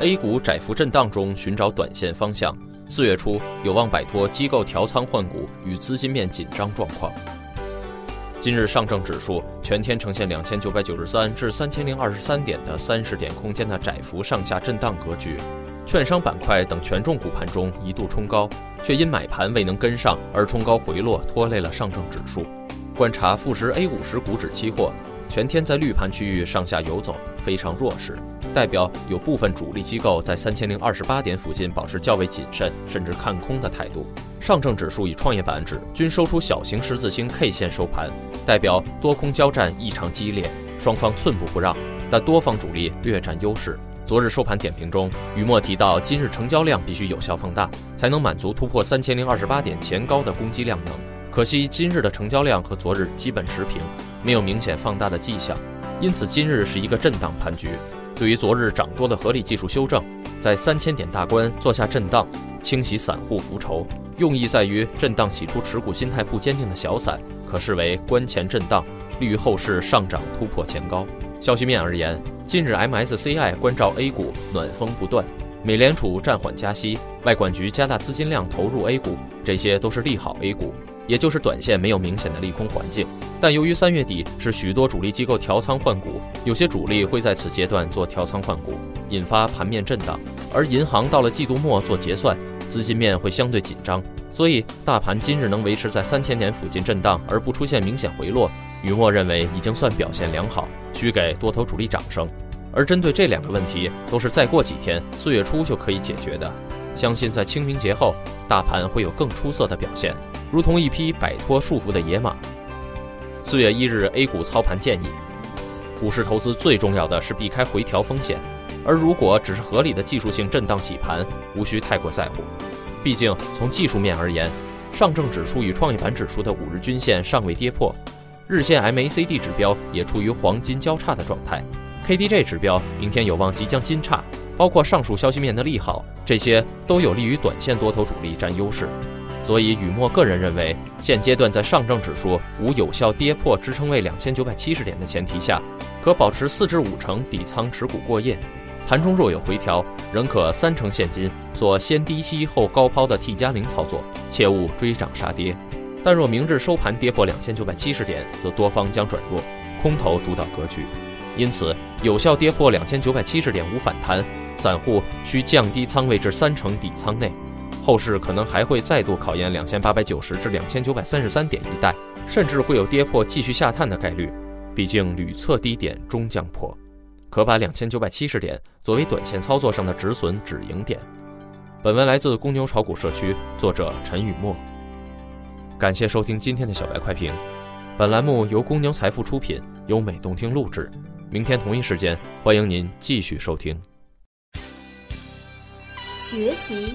：A 股窄幅震荡中寻找短线方向，四月初有望摆脱机构调仓换股与资金面紧张状况。今日上证指数全天呈现两千九百九十三至三千零二十三点的三十点空间的窄幅上下震荡格局，券商板块等权重股盘中一度冲高，却因买盘未能跟上而冲高回落，拖累了上证指数。观察富时 A 五十股指期货。全天在绿盘区域上下游走，非常弱势，代表有部分主力机构在三千零二十八点附近保持较为谨慎甚至看空的态度。上证指数与创业板指均收出小型十字星 K 线收盘，代表多空交战异常激烈，双方寸步不让，但多方主力略占优势。昨日收盘点评中，雨墨提到，今日成交量必须有效放大，才能满足突破三千零二十八点前高的攻击量能。可惜今日的成交量和昨日基本持平，没有明显放大的迹象，因此今日是一个震荡盘局。对于昨日涨多的合理技术修正，在三千点大关做下震荡，清洗散户浮筹，用意在于震荡洗出持股心态不坚定的小散，可视为关前震荡，利于后市上涨突破前高。消息面而言，近日 MSCI 关照 A 股暖风不断，美联储暂缓加息，外管局加大资金量投入 A 股，这些都是利好 A 股。也就是短线没有明显的利空环境，但由于三月底是许多主力机构调仓换股，有些主力会在此阶段做调仓换股，引发盘面震荡。而银行到了季度末做结算，资金面会相对紧张，所以大盘今日能维持在三千点附近震荡而不出现明显回落，雨墨认为已经算表现良好，需给多头主力掌声。而针对这两个问题，都是再过几天四月初就可以解决的，相信在清明节后，大盘会有更出色的表现。如同一匹摆脱束缚的野马。四月一日，A 股操盘建议：股市投资最重要的是避开回调风险，而如果只是合理的技术性震荡洗盘，无需太过在乎。毕竟从技术面而言，上证指数与创业板指数的五日均线尚未跌破，日线 MACD 指标也处于黄金交叉的状态，KDJ 指标明天有望即将金叉。包括上述消息面的利好，这些都有利于短线多头主力占优势。所以，雨墨个人认为，现阶段在上证指数无有效跌破支撑位两千九百七十点的前提下，可保持四至五成底仓持股过夜。盘中若有回调，仍可三成现金做先低吸后高抛的 T 加零操作，切勿追涨杀跌。但若明日收盘跌破两千九百七十点，则多方将转弱，空头主导格局。因此，有效跌破两千九百七十点无反弹，散户需降低仓位至三成底仓内。后市可能还会再度考验两千八百九十至两千九百三十三点一带，甚至会有跌破继续下探的概率。毕竟屡测低点终将破，可把两千九百七十点作为短线操作上的止损止盈点。本文来自公牛炒股社区，作者陈雨墨。感谢收听今天的小白快评，本栏目由公牛财富出品，优美动听录制。明天同一时间，欢迎您继续收听。学习